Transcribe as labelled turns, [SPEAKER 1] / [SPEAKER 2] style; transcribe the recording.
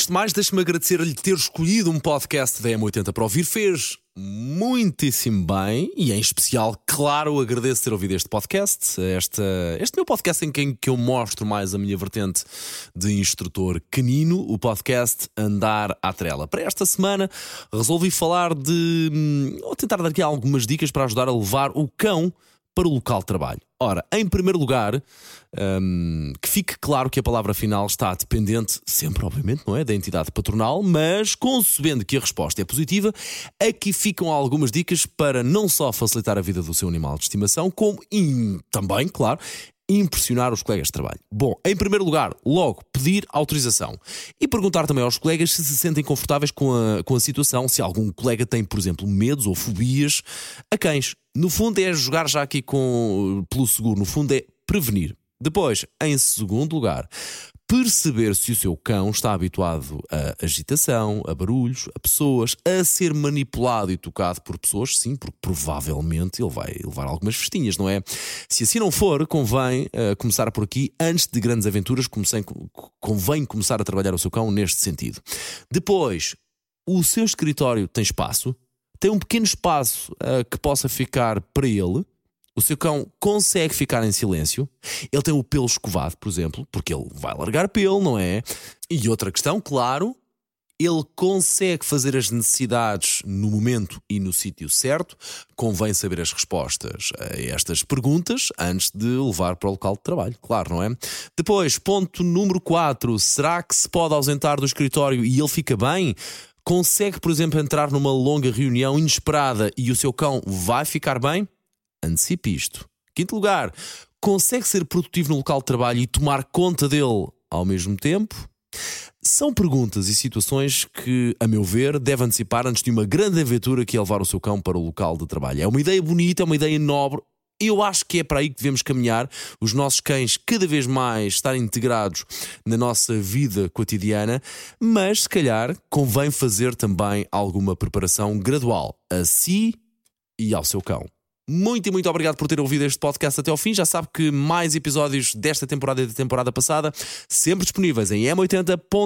[SPEAKER 1] Antes de mais, deixe-me agradecer-lhe ter escolhido um podcast da M80 para ouvir. Fez muitíssimo bem e, em especial, claro, agradeço ter ouvido este podcast. Esta, este meu podcast em que eu mostro mais a minha vertente de instrutor canino, o podcast Andar à Trela. Para esta semana, resolvi falar de. Hum, ou tentar dar aqui algumas dicas para ajudar a levar o cão para o local de trabalho. Ora, em primeiro lugar, um, que fique claro que a palavra final está dependente, sempre, obviamente, não é? Da entidade patronal, mas concebendo que a resposta é positiva, aqui ficam algumas dicas para não só facilitar a vida do seu animal de estimação, como também, claro, impressionar os colegas de trabalho? Bom, em primeiro lugar, logo pedir autorização e perguntar também aos colegas se se sentem confortáveis com a, com a situação, se algum colega tem, por exemplo, medos ou fobias a cães. No fundo, é jogar já aqui com, pelo seguro, no fundo, é prevenir. Depois, em segundo lugar, perceber se o seu cão está habituado a agitação, a barulhos, a pessoas, a ser manipulado e tocado por pessoas, sim, porque provavelmente ele vai levar algumas festinhas, não é? Se assim não for, convém uh, começar por aqui, antes de grandes aventuras, convém começar a trabalhar o seu cão neste sentido. Depois, o seu escritório tem espaço, tem um pequeno espaço uh, que possa ficar para ele o seu cão consegue ficar em silêncio. Ele tem o pelo escovado, por exemplo, porque ele vai largar pelo, não é? E outra questão, claro, ele consegue fazer as necessidades no momento e no sítio certo. Convém saber as respostas a estas perguntas antes de levar para o local de trabalho, claro, não é? Depois, ponto número 4. Será que se pode ausentar do escritório e ele fica bem? Consegue, por exemplo, entrar numa longa reunião inesperada e o seu cão vai ficar bem? Antecipe isto. Quinto lugar, consegue ser produtivo no local de trabalho e tomar conta dele ao mesmo tempo? São perguntas e situações que, a meu ver, deve antecipar antes de uma grande aventura que é levar o seu cão para o local de trabalho. É uma ideia bonita, é uma ideia nobre. Eu acho que é para aí que devemos caminhar, os nossos cães cada vez mais estarem integrados na nossa vida cotidiana, mas se calhar convém fazer também alguma preparação gradual a si e ao seu cão. Muito e muito obrigado por ter ouvido este podcast até ao fim. Já sabe que mais episódios desta temporada e da temporada passada sempre disponíveis em m80.ol.pt.